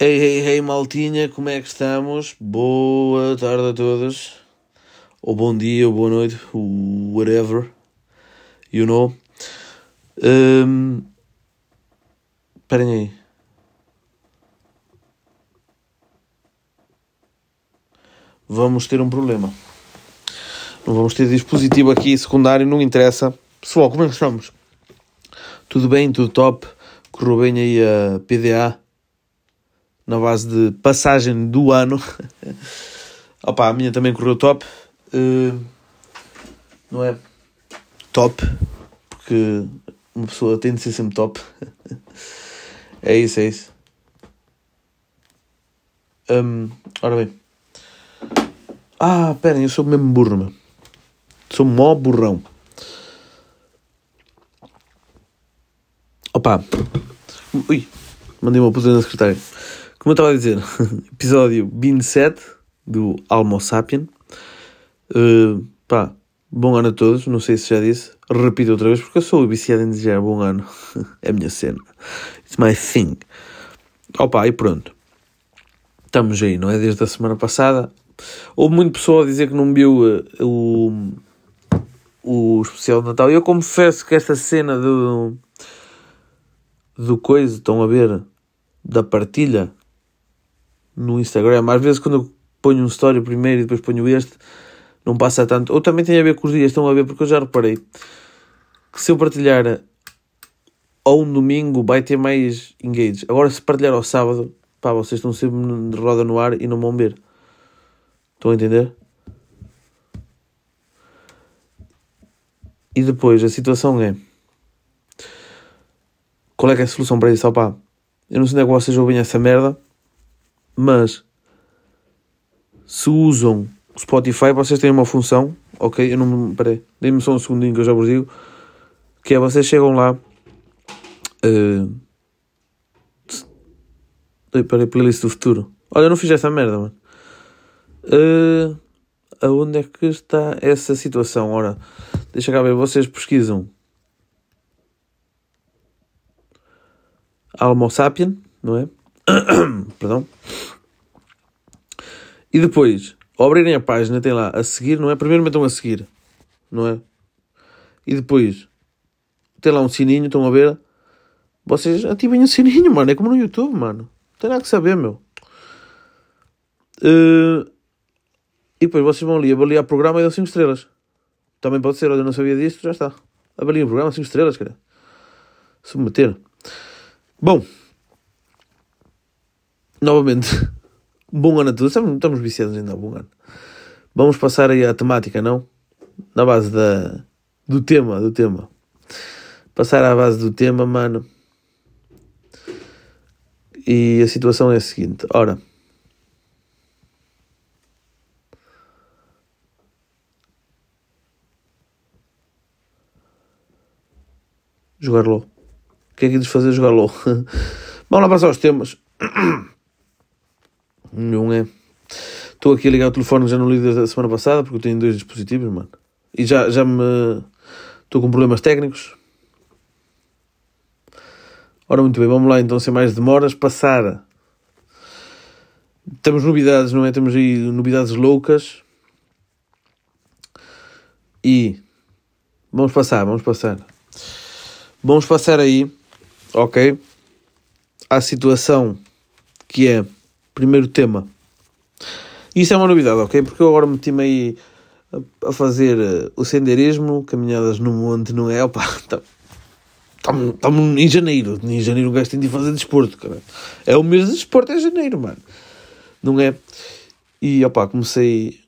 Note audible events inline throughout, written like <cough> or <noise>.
Hey, hey, hey, maltinha, como é que estamos? Boa tarde a todos. Ou bom dia, ou boa noite, whatever. You know. Um, esperem aí. Vamos ter um problema. Não vamos ter dispositivo aqui secundário, não interessa. Pessoal, como é que estamos? Tudo bem, tudo top. Correu bem aí a PDA na base de passagem do ano. <laughs> Opa, a minha também correu top. Uh, não é top, porque uma pessoa tem de ser sempre top. <laughs> é isso, é isso. Um, ora bem. Ah, esperem, eu sou mesmo burro, meu. Sou mó burrão. Opa. Ui, mandei uma posição na secretária. Como eu estava a dizer, <laughs> episódio 27 do Almo Sapien. Uh, pá, bom ano a todos. Não sei se já disse. Repito outra vez porque eu sou viciado em dizer bom ano. <laughs> é a minha cena. It's my thing. Opa, e pronto. Estamos aí, não é? Desde a semana passada. Houve muito pessoal a dizer que não viu uh, o, o especial de Natal. Eu confesso que esta cena do, do coisa, estão a ver, da partilha no Instagram. Às vezes quando eu ponho um story primeiro e depois ponho este, não passa tanto. Ou também tem a ver com os dias, estão a ver, porque eu já reparei que se eu partilhar ao um domingo vai ter mais engage. Agora se partilhar ao sábado, pá, vocês estão sempre de roda no ar e não vão ver. Estão a entender? E depois a situação é qual é que é a solução para isso? Opá, eu não sei onde é que vocês ouvem essa merda, mas se usam o Spotify, vocês têm uma função, ok? Eu não. Peraí, deem-me só um segundinho que eu já vos digo. Que é vocês chegam lá. Uh, peraí, playlist do futuro. Olha, eu não fiz essa merda, mano. Uh, aonde é que está essa situação? Ora, deixa cá ver, vocês pesquisam Almo Sapien, não é? <coughs> Perdão. E depois, ao abrirem a página, tem lá a seguir, não é? Primeiro metam a seguir, não é? E depois, tem lá um sininho, estão a ver? Vocês ativem o sininho, mano. É como no YouTube, mano. Tem nada que saber, meu. Uh, e depois vocês vão ali avaliar o programa e dão 5 estrelas. Também pode ser, olha, eu não sabia disto, já está. Avaliem o programa 5 estrelas, cara. Submeter. Bom, novamente, <laughs> bom ano a todos. Estamos, estamos viciados ainda bom ano. Vamos passar aí à temática, não? Na base da, do tema, do tema. Passar à base do tema, mano. E a situação é a seguinte. Ora. Jogar LOL. O que é que lhes fazer jogar LOL? <laughs> Vamos lá passar aos temas. <clears throat> Não é? Estou aqui a ligar o telefone, já não li desde a semana passada, porque eu tenho dois dispositivos, mano. E já, já me. Estou com problemas técnicos. Ora, muito bem, vamos lá então, sem mais demoras, passar. Temos novidades, não é? Temos aí novidades loucas. E. Vamos passar, vamos passar. Vamos passar aí, ok? À situação que é primeiro tema. Isso é uma novidade, ok? Porque eu agora meti-me aí a fazer eh, o senderismo, caminhadas no monte, não é? Opa, estamos <laughs> tá, em janeiro. Em janeiro o gajo tem de fazer desporto, cara. É o mês de desporto, é janeiro, mano. Não é? E opa, comecei.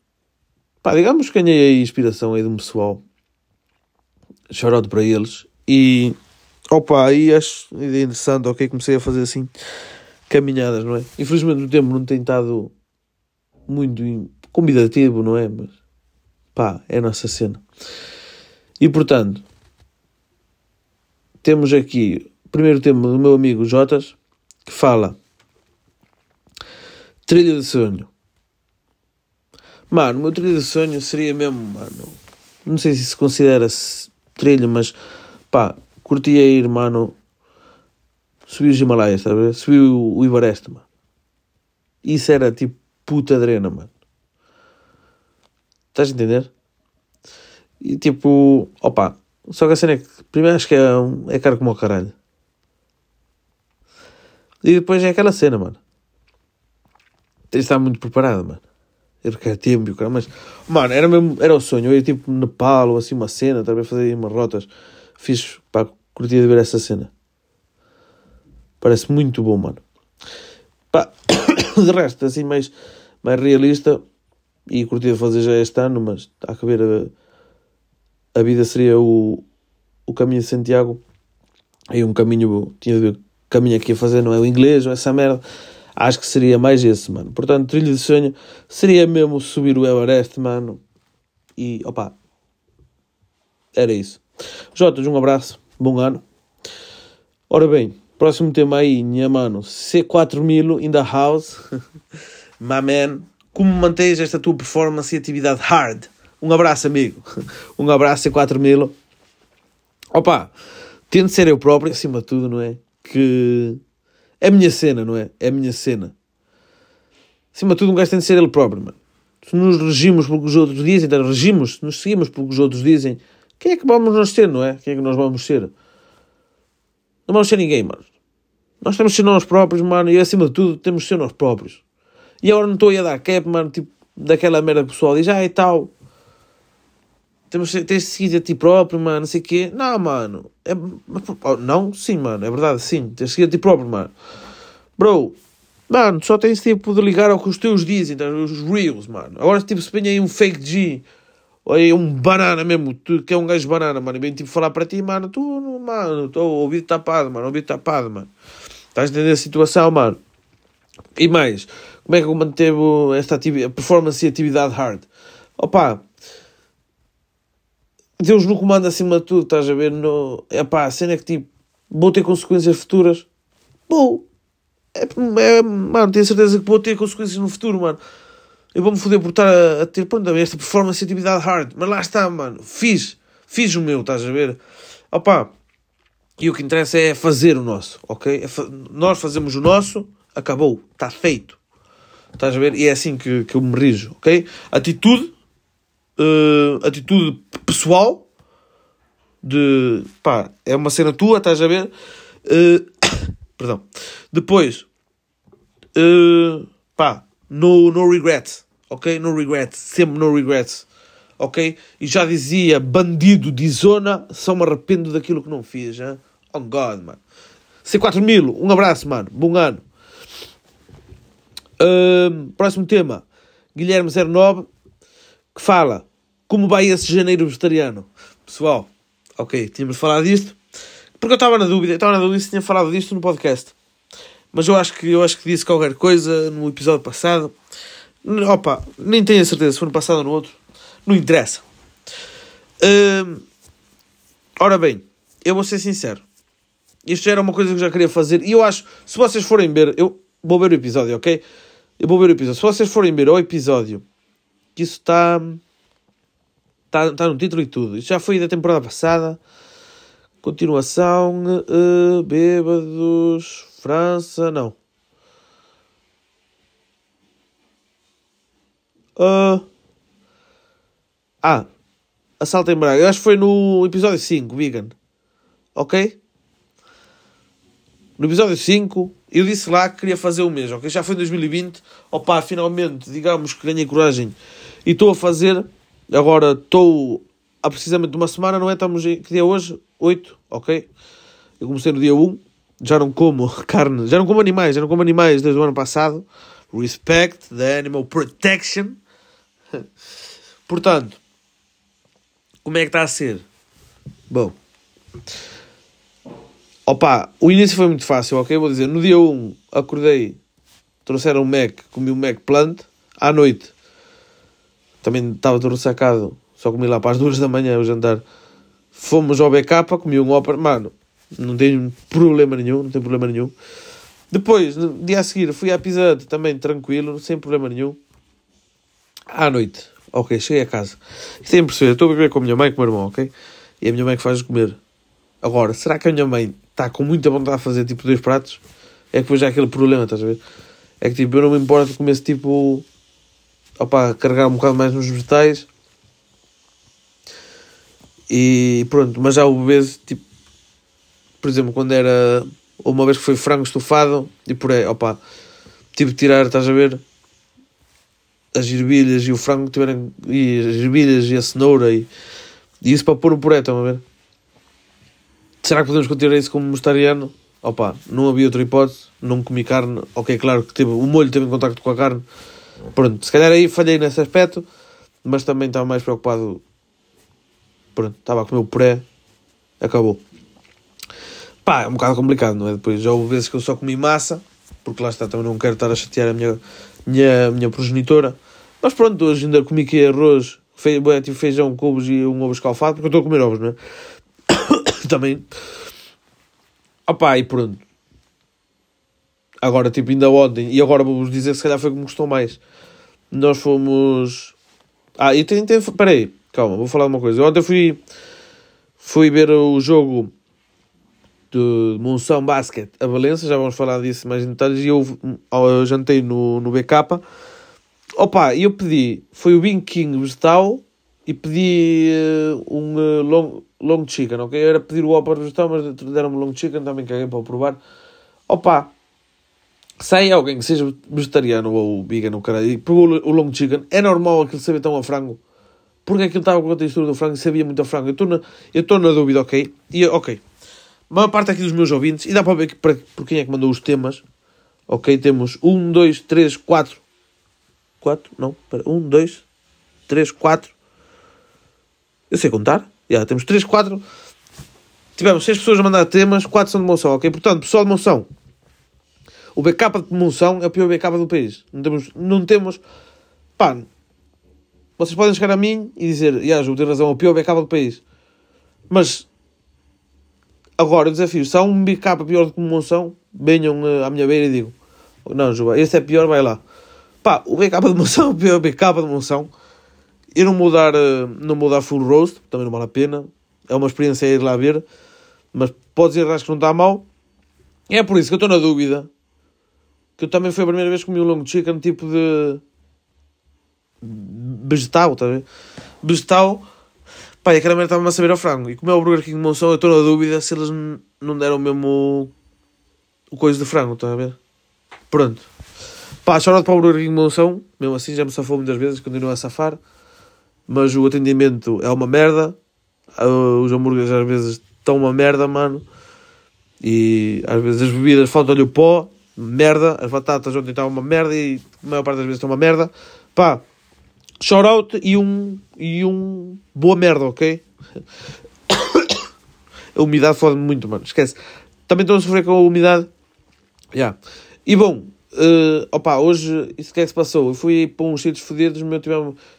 Pá, digamos que ganhei a inspiração aí de um pessoal. Chorote para eles. E opa, aí acho interessante, ok? Comecei a fazer assim caminhadas, não é? Infelizmente o tempo não tem estado muito convidativo, não é? Mas pá, é a nossa cena. E portanto, temos aqui o primeiro tema do meu amigo Jotas que fala trilha de sonho. Mano, o meu trilha de sonho seria mesmo, mano. Não sei se se considera -se trilha, mas pá, curtia ir, mano, Subi os Himalaias, está a ver? Subi o, o Everest, mano. Isso era tipo puta drena, mano. Estás a entender? E tipo, opa, só que a cena é que primeiro acho que é, é caro como o caralho. E depois é aquela cena, mano. Tens de estar muito preparado, mano. Eu quero tempo, cara, mas, mano, era, mesmo, era o sonho. Eu ia tipo Nepal ou assim uma cena, também fazer umas rotas. Fiz, pá, curtia de ver essa cena. Parece muito bom, mano. Pá, <coughs> de resto, assim, mais, mais realista. E curtia fazer já este ano, mas há que ver. A, a vida seria o, o caminho de Santiago. Aí um caminho, tinha de ver o caminho aqui a fazer, não é o inglês, ou essa merda. Acho que seria mais esse, mano. Portanto, trilha de sonho seria mesmo subir o Everest, mano. E, opa, era isso. Jotas, um abraço, bom ano. Ora bem, próximo tema aí, minha mano, C4000 in the house. <laughs> My man, como mantens esta tua performance e atividade hard? Um abraço, amigo. <laughs> Um abraço, C4000. Opa, tento ser eu próprio, acima de tudo, não é? Que é a minha cena, não é? É a minha cena. Acima de tudo, um gajo tem de ser ele próprio, mano. Se nos regimos pelo que os outros dizem, então regimos, se nos seguimos pelo que os outros dizem, quem é que vamos nós ser, não é? Quem é que nós vamos ser? Não vamos ser ninguém, mano. Nós temos de ser nós próprios, mano, e acima de tudo, temos de ser nós próprios. E agora não estou aí a dar cap, mano, tipo, daquela merda pessoal diz, ah, e tal. Temos, tens de seguir a ti próprio, mano, não sei o quê. Não, mano. É, não, sim, mano, é verdade, sim. Tens de seguir a ti próprio, mano. Bro, mano, só tens tipo de ligar ao que os teus dizem, então, os reels, mano. Agora, tipo, se põe aí um fake G, ou aí um banana mesmo, tu que é um gajo banana, mano, e vem tipo falar para ti, mano, tu, mano, estou ouvido tapado, mano, ouvido tapado, mano. Estás a entender a situação, mano? E mais, como é que eu mantevo esta atividade, performance e atividade hard? Opa, Deus no comando acima de tudo, estás a ver? No... Epá, a cena é que tipo, vou ter consequências futuras. Vou. É, é, mano, tenho certeza que vou ter consequências no futuro, mano. Eu vou-me foder por estar a, a ter, pronto, esta performance e atividade hard. Mas lá está, mano. Fiz. Fiz o meu, estás a ver? Opá. E o que interessa é fazer o nosso, ok? É fa nós fazemos o nosso, acabou. Está feito. Estás a ver? E é assim que, que eu me rijo, ok? Atitude uh, atitude pessoal de pá, é uma cena tua, estás a ver? Uh, <coughs> perdão. Depois, uh, pá, no, no regret, ok? No regret, sempre no regret, ok? E já dizia, bandido de zona, só me arrependo daquilo que não fiz, hein? Oh God, mano. C4 mil, um abraço, mano, bom ano. Próximo tema, Guilherme 09, que fala como vai esse janeiro vegetariano? Pessoal, ok, tínhamos falado disto. Porque eu estava na dúvida, estava na dúvida se tinha falado disto no podcast. Mas eu acho que eu acho que disse qualquer coisa no episódio passado. Opa, nem tenho a certeza se foi no passado ou no outro. Não interessa. Ora bem, eu vou ser sincero. Isto já era uma coisa que eu já queria fazer. E eu acho, se vocês forem ver, eu vou ver o episódio, ok? Eu vou ver o episódio. Se vocês forem ver o episódio, que isso está Está tá no título e tudo. Isto já foi da temporada passada. Continuação. Uh, bêbados. França. Não. Uh, ah. Assalto em Braga. Eu acho que foi no episódio 5, Vegan. Ok? No episódio 5, eu disse lá que queria fazer o mesmo, ok? Já foi em 2020. Opa, finalmente, digamos que ganhei coragem e estou a fazer Agora estou há precisamente uma semana, não é? Estamos em, que dia é hoje? 8, ok? Eu comecei no dia 1, já não como <laughs> carne, já não como animais, já não como animais desde o ano passado. Respect the animal protection. <laughs> Portanto, como é que está a ser? Bom, opa, o início foi muito fácil, ok? Vou dizer, no dia 1 acordei, trouxeram um Mac, comi um Mac Plant, à noite também estava todo ressacado, só comi lá para as duas da manhã o jantar. Fomos ao BK, comi um ópera, mano, não tenho problema nenhum, não tem problema nenhum. Depois, no dia a seguir, fui à Pizza também tranquilo, sem problema nenhum. À noite, ok, cheguei a casa. Isto é impressionante, estou a beber com a minha mãe e com o meu irmão, ok? E a minha mãe que faz comer. Agora, será que a minha mãe está com muita vontade de fazer tipo dois pratos? É que depois já aquele problema, estás a ver? É que tipo, eu não me importo comer esse tipo. Opa, carregar um bocado mais nos vegetais. E pronto, mas já o vezes, tipo, por exemplo, quando era uma vez que foi frango estufado e por aí, opa, tive de tirar, estás a ver? As ervilhas e o frango tiveram, e as ervilhas e a cenoura e, e isso para pôr o puré, estão a ver? Será que podemos continuar isso como vegetariano? Opa, não havia outra hipótese, não comi carne, ok, claro que teve, o molho teve em contacto com a carne, pronto, se calhar aí falhei nesse aspecto, mas também estava mais preocupado, pronto, estava a comer o puré, acabou. Pá, é um bocado complicado, não é? Depois já houve vezes que eu só comi massa, porque lá está, também não quero estar a chatear a minha, minha, minha progenitora, mas pronto, hoje ainda comi aqui arroz, fe, tive feijão, couves e um ovo escalfado, porque eu estou a comer ovos, não é? Também Opá, e pronto. Agora, tipo, ainda ontem, e agora vou-vos dizer se calhar foi como gostou mais. Nós fomos. Ah, e tem, tem. Peraí, calma, vou falar uma coisa. Ontem fui. Fui ver o jogo de Monção Basket a Valença, já vamos falar disso mais em detalhes. E eu, eu jantei no, no BK. Opa, e eu pedi. Foi o Bing King vegetal e pedi uh, um uh, long, long chicken, ok? Era pedir o Whopper vegetal, mas deram-me long chicken, também caguei para provar. Opa, se alguém que seja vegetariano ou vegan ou caralho e pegou o long chicken, é normal aquilo saber tão a frango. Porque aquilo estava com a textura do frango e sabia muito a frango. Eu estou na, dúvida, ok? E, ok. A maior parte aqui dos meus ouvintes, e dá para ver que, para, por quem é que mandou os temas, ok? Temos um, dois, três, quatro. Quatro? Não, espera. Um, dois, três, quatro eu sei contar. Yeah, temos 3, 4. Tivemos 6 pessoas a mandar temas, 4 são de Monção, ok? Portanto, pessoal de Monção, o backup de Monção é o pior backup do país. Não temos. Não temos pá, vocês podem chegar a mim e dizer, yeah, Ju, tem razão, é o pior backup do país. Mas agora o desafio, se há um backup pior do que Monção, venham uh, à minha beira e digam, não, Ju, esse é pior, vai lá. Pá, o backup de Monção é <laughs> o pior backup de Monção. Eu não vou dar, eh, não vou dar full roast, também não vale a pena. É uma experiência ir lá ver. Mas pode dizer que não está mal. É por isso que eu estou na dúvida. Que eu também foi a primeira vez que comi um long chicken tipo de vegetal, tá a ver? Vegetal. Pá, e aquela merda estava-me a saber ao frango. E como é o Burger King de Monção, eu estou na dúvida se eles não deram mesmo o coisa de frango, está a ver? Pronto. Pá, chorado para o Burger King de Monção. Mesmo assim já me safou muitas vezes, continua a safar mas o atendimento é uma merda. Uh, os hambúrgueres às vezes estão uma merda, mano. E às vezes as bebidas faltam-lhe o pó, merda. As batatas ontem estavam uma merda e a maior parte das vezes estão uma merda. Pá, shout out e um, e um boa merda, ok? <coughs> a umidade fode-me muito, mano. Esquece. Também estou a sofrer com a umidade. Yeah. E bom, Uh, opa, hoje, isso que é que se passou? Eu fui para uns sítios fodidos, meu tive,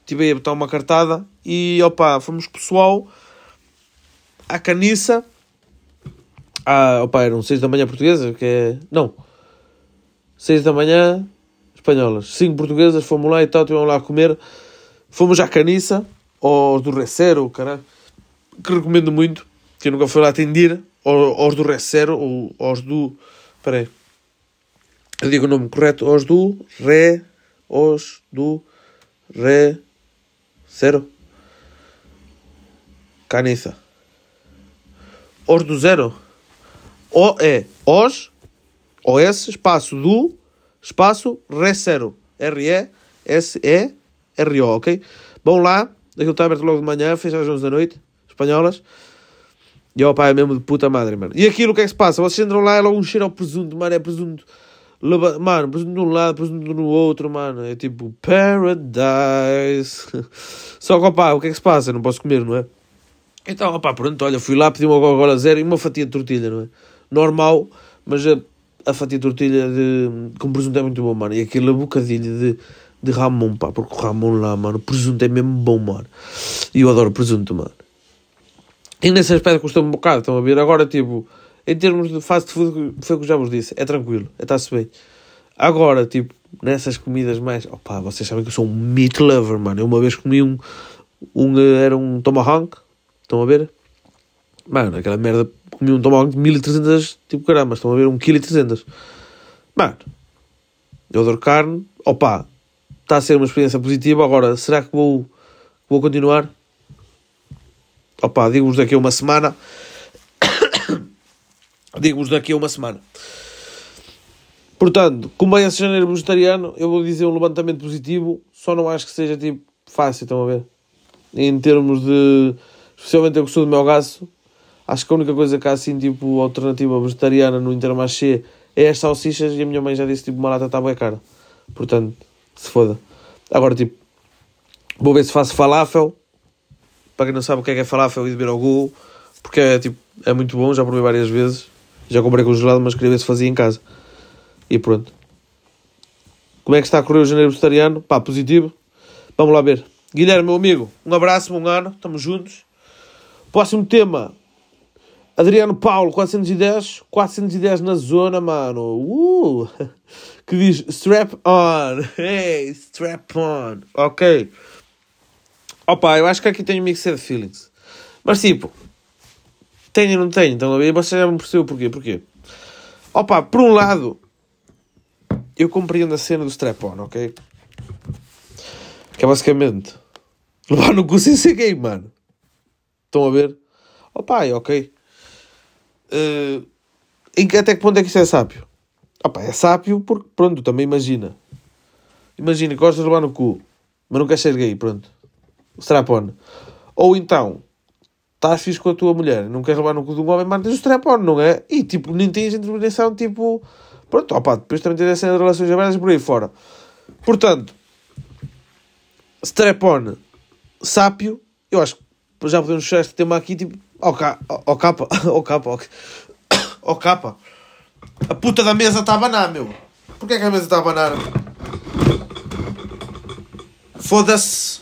tive a botar uma cartada e opa, fomos pessoal à caniça. Ah, opa, eram 6 da manhã portuguesa, que é. Não, 6 da manhã espanholas, 5 portuguesas, fomos lá e tal, estivemos lá a comer. Fomos à caniça, aos do Recero, caralho, que recomendo muito, que nunca fui lá atender, aos do Recero, ou aos do. Espera aí eu digo o nome correto, os do Ré, os do Ré, zero, caniça. Os do zero. O é os, OS, espaço do, espaço Ré zero. R-E-S-E-R-O, ok? Vão lá, aquilo está aberto logo de manhã, fecha às 11 da noite, espanholas. E o pai é mesmo de puta madre, mano. E aquilo o que é que se passa? Vocês entram lá, é logo um cheiro ao presunto, mano, é presunto mano, presunto de um lado, presunto no outro, mano. É tipo paradise. <laughs> Só que, opá, o que é que se passa? não posso comer, não é? Então, opá, pronto, olha, fui lá, pedi uma Coca-Cola zero e uma fatia de tortilha, não é? Normal, mas a, a fatia de tortilha de, com presunto é muito bom, mano. E aquele bocadilho de, de Ramon, pá, porque o Ramon lá, mano, o presunto é mesmo bom, mano. E eu adoro presunto, mano. E nesse aspecto custou-me um bocado, estão a ver? Agora, tipo em termos de fast food, foi o que já vos disse, é tranquilo, está-se bem. Agora, tipo, nessas comidas mais. Opa, vocês sabem que eu sou um meat lover, mano. Eu uma vez comi um. um era um tomahawk, estão a ver? Mano, aquela merda, comi um tomahawk de 1300, tipo caramba, estão a ver? 1,3 kg. Mano, Eu adoro carne. Opa, está a ser uma experiência positiva. Agora, será que vou, vou continuar? Opa, digo-vos daqui a uma semana. Digo-vos daqui a uma semana. Portanto, como é esse janeiro vegetariano, eu vou dizer um levantamento positivo, só não acho que seja tipo fácil, estão a ver? Em termos de. Especialmente eu sou do meu gasto, acho que a única coisa que há assim, tipo, alternativa vegetariana no Intermarché é as salsichas e a minha mãe já disse tipo uma lata está bem cara. Portanto, se foda. Agora, tipo, vou ver se faço falafel. Para quem não sabe o que é que é falafel, e de ver ao Google, porque é tipo, é muito bom, já provei várias vezes. Já comprei congelado, mas queria ver se fazia em casa. E pronto. Como é que está a correr o janeiro vegetariano? Pá, positivo. Vamos lá ver. Guilherme, meu amigo, um abraço, bom ano, estamos juntos. Próximo tema. Adriano Paulo, 410. 410 na zona, mano. Uh! <laughs> Que diz strap on. <laughs> Hey, strap on. Ok. Opa, eu acho que aqui tenho mixed feelings. Mas tipo, tenho e não tenho. Então você já me percebeu porquê. Porquê? Opa, por um lado, eu compreendo a cena do strap-on, ok? Que é basicamente levar no cu sem ser gay, mano. Estão a ver? Opa, é ok. Uh, em que, até que ponto é que isso é sábio? Opa, é sábio porque, pronto, também imagina. Imagina gostas de levar no cu, mas não queres ser gay, pronto. Strap-on. Ou então, estás fixe com a tua mulher, não queres levar no cu de um homem, mas tens o strap-on, não é? E, tipo, nem tens interpretação, tipo... Pronto, opa, depois também tens a cena de relações abertas por aí fora. Portanto, strap-on, sápio, eu acho que já podemos fechar este tema aqui, tipo, ao, ca ao capa, <coughs> ao capa, <coughs> ao capa. A puta da mesa está a banar, meu. Porquê que a mesa está a banar? Foda-se.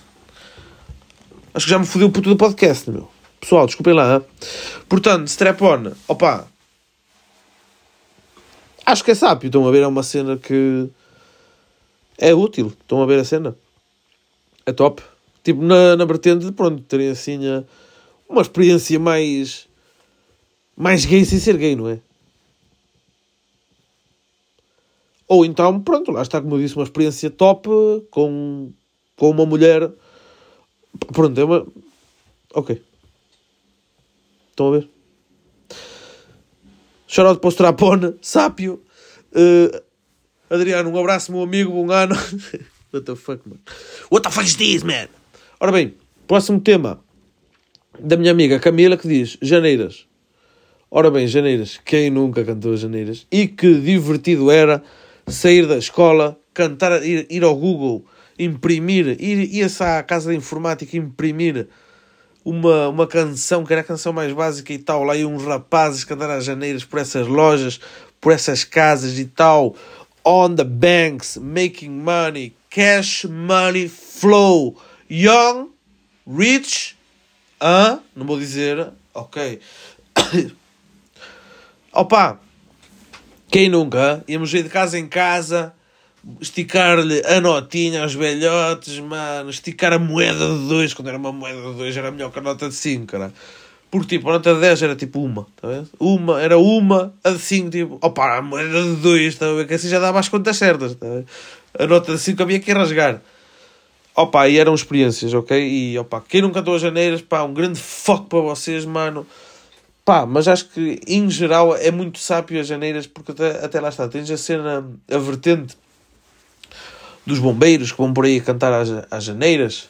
Acho que já me fodeu o puto do podcast, meu. Pessoal, desculpem lá. Portanto, strap-on, opa. Acho que é sábio. Estão a ver, é uma cena que é útil. Estão a ver a cena? É top. Tipo, na, na vertente de, pronto, terem assim uma experiência mais. mais gay sem ser gay, não é? Ou então, pronto, lá está, como eu disse, uma experiência top com, com uma mulher. Pronto, é uma. Ok. Estão a ver? Shoutout para o Strapone, Sápio. Uh, Adriano, um abraço, meu amigo, bom ano. <laughs> What the fuck, man? What the fuck is this, man? Ora bem, próximo tema da minha amiga Camila que diz Janeiras. Ora bem, Janeiras, quem nunca cantou Janeiras? E que divertido era sair da escola, cantar, ir, ir ao Google, imprimir, ir, ir à casa de informática imprimir uma, uma canção que era a canção mais básica e tal, lá e uns rapazes cantar as janeiras por essas lojas, por essas casas e tal, on the banks, making money, cash money flow, young, rich, ah, não vou dizer, ok. <coughs> Opa, quem nunca? Íamos ir de casa em casa esticar-lhe a notinha aos velhotes, mano, esticar a moeda de 2, quando era uma moeda de 2 era melhor que a nota de 5, cara. Porque tipo, a nota de 10 era tipo uma, tá? Uma, era uma, a de 5, tipo, opa, a moeda de 2, tá? Que assim já dava as contas certas, tá vendo? A nota de 5 havia que rasgar. Opa, e eram experiências, ok? E opa, quem nunca cantou as janeiras, pá, um grande foco para vocês, mano. Pá, mas acho que em geral é muito sábio as janeiras, porque até, até lá está, tens a cena, a vertente dos bombeiros que vão por aí cantar às, às janeiras.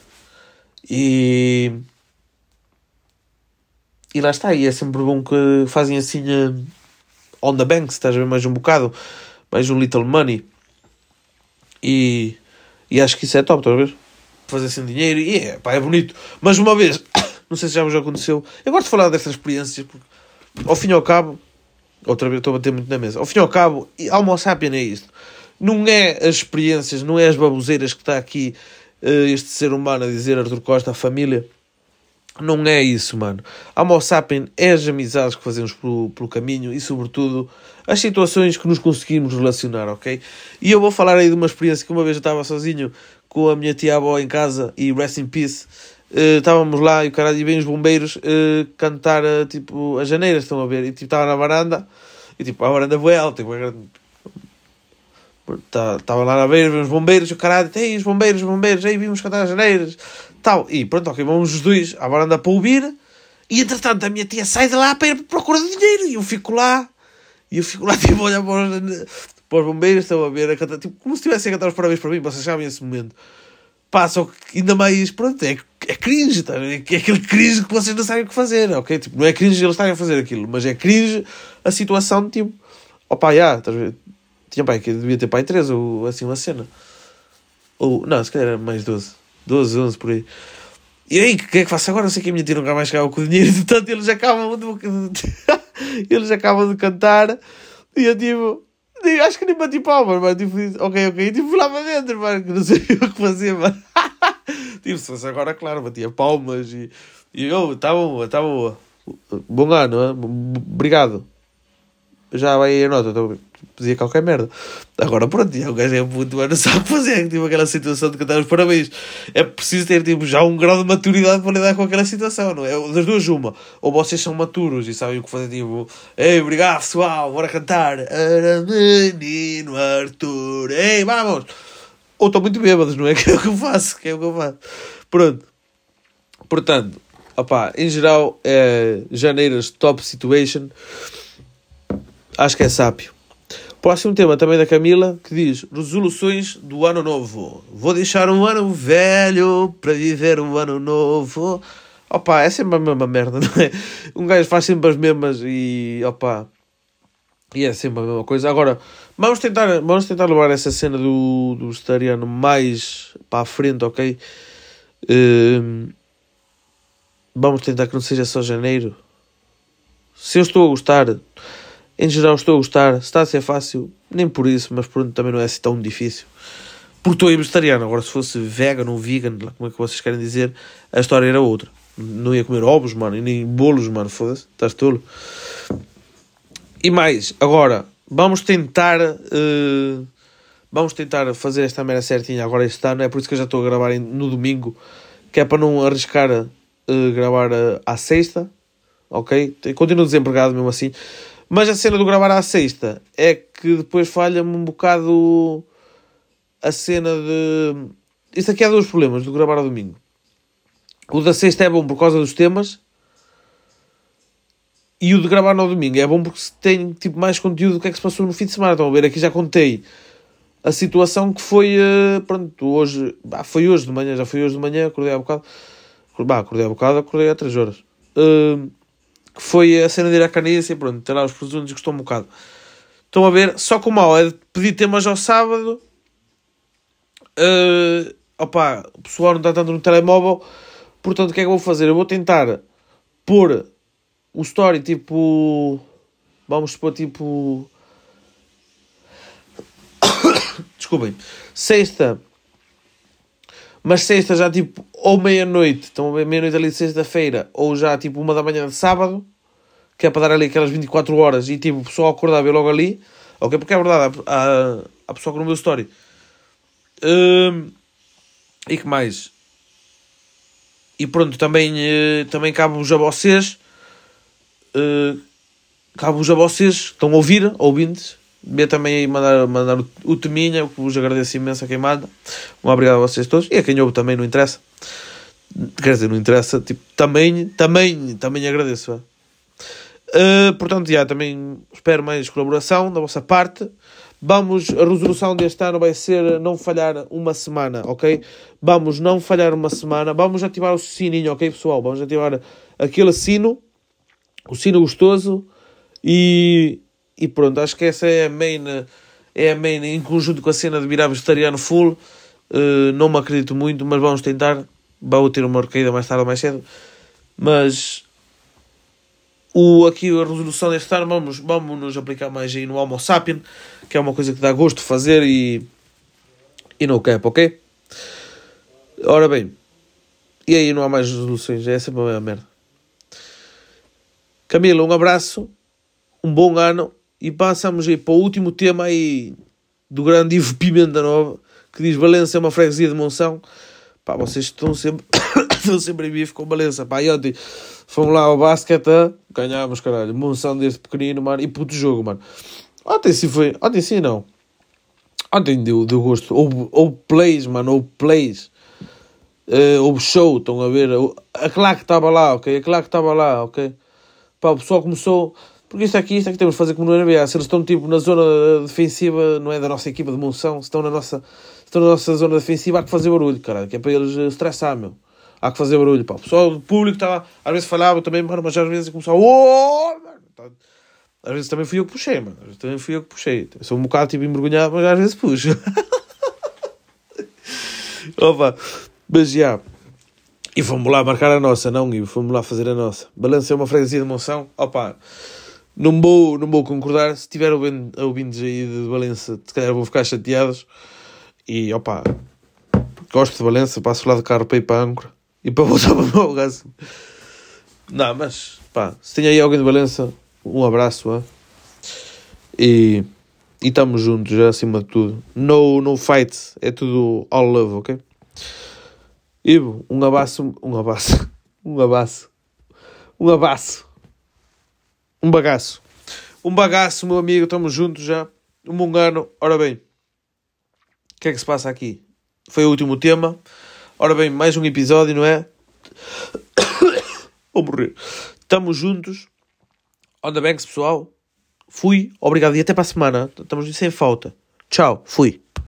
E e lá está, e é sempre bom que fazem assim uh, on the banks, estás a ver? Mais um bocado, mais um little money. E, e acho que isso é top, estás a ver? Fazer assim dinheiro e é, pá, é bonito, mas uma vez, <coughs> não sei se já vos aconteceu, eu gosto de falar dessas experiências porque ao fim e ao cabo, outra vez estou a bater muito na mesa, ao fim e ao cabo, Almo Sapien é isto não é as experiências, não é as baboseiras que está aqui uh, este ser humano a dizer Arthur Costa, a família. Não é isso, mano. A Homo sapien é as amizades que fazemos pelo, pelo caminho e, sobretudo, as situações que nos conseguimos relacionar, ok? E eu vou falar aí de uma experiência que uma vez eu estava sozinho com a minha tia-avó em casa e rest in peace. Uh, estávamos lá e o caralho, e vem os bombeiros uh, cantar, uh, tipo, as janeiras, estão a ver? E tipo, estava na varanda, e tipo, a varanda foi alta, tipo, Estava tá, lá na beira, vimos bombeiros, o caralho, ei, os bombeiros, os bombeiros, aí vimos cantar as janeiras, tal. E pronto, ok, vamos os dois à varanda para ouvir. E entretanto a minha tia sai de lá para ir procurar dinheiro. E eu fico lá, e eu fico lá, <laughs> tipo, a olhar para os, para os bombeiros, estão a ver, a cantar, tipo, como se estivessem a cantar os parabéns para mim, vocês sabem esse momento. Pá, só que ainda mais, pronto, é, é cringe, tá? é, é aquele cringe que vocês não sabem o que fazer, ok? Tipo, não é cringe eles estarem a fazer aquilo, mas é cringe a situação de tipo, opá, já, estás a ver? Tinha pai que devia ter pai 3 ou assim uma cena. Ou, não, se calhar era mais 12. 12, 11 por aí. E aí, o que é que faço agora? Não sei que a minha tia nunca mais chegava com o dinheiro, <laughs> portanto eles acabam de, <laughs> eles acabam de cantar e eu tipo, acho que nem bati palmas, mas tipo, ok, ok, e tipo, lá para dentro, mano, que não sabia <laughs> o que fazer, mano. tipo, se fosse agora, claro, batia palmas e, e eu, tá bom, tá bom. Bom ano, hein? obrigado. Já vai aí a nota, estou dizia qualquer merda. Agora pronto, o gajo é muito, mas não sabe fazer. Tipo aquela situação de cantar os parabéns. É preciso ter tipo, já um grau de maturidade para lidar com aquela situação, não é? Das duas, uma. Ou vocês são maturos e sabem o que fazer, tipo, ei, obrigado pessoal, bora cantar. Era menino Arthur, ei, vamos. Ou estão muito bêbados, não é? <laughs> Que é o que eu faço, que é o que eu faço. Pronto. Portanto, opá, em geral, é Janeiras Top Situation. Acho que é sábio Próximo tema também da Camila, que diz resoluções do ano novo. Vou deixar um ano velho para viver um ano novo. Opa, é sempre a mesma merda, não é? Um gajo faz sempre as mesmas e opa. E é sempre a mesma coisa. Agora, vamos tentar, vamos tentar levar essa cena do, do vegetariano mais para a frente, ok? Uh, vamos tentar que não seja só janeiro. Se eu estou a gostar, em geral estou a gostar, está a ser fácil, nem por isso, mas pronto, também não é assim tão difícil. Porque estou vegetariano, agora se fosse vegan ou vegan, como é que vocês querem dizer, a história era outra. Não ia comer ovos, mano, e nem bolos, mano, foda-se, estás tolo. E mais, agora, vamos tentar... Uh, vamos tentar fazer esta merda certinha agora este ano, é por isso que eu já estou a gravar no domingo, que é para não arriscar uh, gravar uh, à sexta, ok? Continuo desempregado mesmo assim, mas a cena do gravar à sexta é que depois falha-me um bocado a cena de. Isso aqui há dois problemas do gravar ao domingo. O da sexta é bom por causa dos temas. E o de gravar no domingo é bom porque tem tipo, mais conteúdo do que é que se passou no fim de semana. Estão a ver? Aqui já contei a situação que foi. Uh, pronto, hoje. Bah, foi hoje de manhã, já foi hoje de manhã, acordei há bocado. Bah, acordei há bocado, acordei há 3 horas. Uh, que foi a cena de ir à carniça e pronto, ter lá os presuntos e gostou um bocado. Estão a ver? Só que o mal é pedir temas ao sábado. Uh, opa, o pessoal não está tanto no telemóvel. Portanto, o que é que eu vou fazer? Eu vou tentar pôr o story tipo. Vamos supor tipo. <coughs> Desculpem. Sexta. Mas sexta já tipo ou meia-noite, ver meia-noite ali de sexta-feira, ou já tipo uma da manhã de sábado, que é para dar ali aquelas 24 horas e tipo o pessoal acordar ver logo ali, ok? Porque é verdade, há, há pessoal que no meu story. Hum, e que mais? E pronto, também, uh, também cabe-vos a vocês. Uh, cabe-vos a vocês que estão a ouvir, ouvintes, Vê também aí mandar, mandar o, o teminha, que vos agradeço imenso a quem manda. Um obrigado a vocês todos. E a quem ouve também, não interessa. Quer dizer, não interessa. Tipo, também, também, também agradeço. Uh, portanto, já, também espero mais colaboração da vossa parte. Vamos, a resolução deste ano vai ser não falhar uma semana, ok? Vamos não falhar uma semana. Vamos ativar o sininho, ok, pessoal? Vamos ativar aquele sino, o sino gostoso e e pronto, acho que essa é a main, é a main em conjunto com a cena de virar vegetariano full. Uh, não me acredito muito, mas vamos tentar. Vou ter uma recaída mais tarde ou mais cedo. Mas o, aqui a resolução deste ano, vamos, vamos nos aplicar mais aí no Homo sapien, que é uma coisa que dá gosto de fazer e, e no cap, ok? Ora bem, e aí não há mais resoluções, é sempre a mesma merda. Camila, um abraço, um bom ano e passamos aí para o último tema aí do grande Ivo Pimenta Nova, que diz Valença é uma freguesia de Monção. Pá, vocês estão sempre, estão sempre em bife com Valença. Pá, e ontem fomos lá ao basquete, ganhámos, caralho. Monção desde pequenino, mano. E puto jogo, mano. Ontem sim foi, ontem sim não. Ontem deu, deu gosto. Houve plays, mano, houve plays. Uh, show, estão a ver? Aquela que estava lá, ok? Aquela que estava lá, ok? Pá, o pessoal começou. Porque isto aqui, isto aqui temos de fazer como no NBA. Se eles estão tipo na zona defensiva, não é da nossa equipa de monção, se estão na nossa, estão na nossa zona defensiva, há que fazer barulho, caralho, que é para eles estressar, meu. Há que fazer barulho, pá. O pessoal, o público estava, às vezes falhava também, mano, mas às vezes começava, oh! Às vezes também fui eu que puxei, mano. Também fui eu que puxei. Eu sou um bocado tipo envergonhado, mas às vezes puxo. <laughs> Opa, mas já. E fomos lá marcar a nossa, não, e fomos lá fazer a nossa. Balança é uma freguesia de moção. Opa, não vou, não vou concordar. Se tiver ouvintes aí de Valença, se calhar vão ficar chateados. E opa, gosto de Valença, passo lá de carro para ir para Âncora e para voltar <laughs> para o meu lugar. Não, mas pá, se tem aí alguém de Valença, um abraço. E e estamos juntos já acima de tudo. No, no fight, é tudo all love, ok? Ivo, um abraço, um abraço, <laughs> um abraço, um abraço, um bagaço, um bagaço, meu amigo, estamos juntos já. Um bom ano, ora bem, o que é que se passa aqui? Foi o último tema. Ora bem, mais um episódio, não é? <coughs> Vou morrer. Estamos juntos. On the banks, pessoal. Fui, obrigado e até para a semana. Estamos sem falta. Tchau, fui.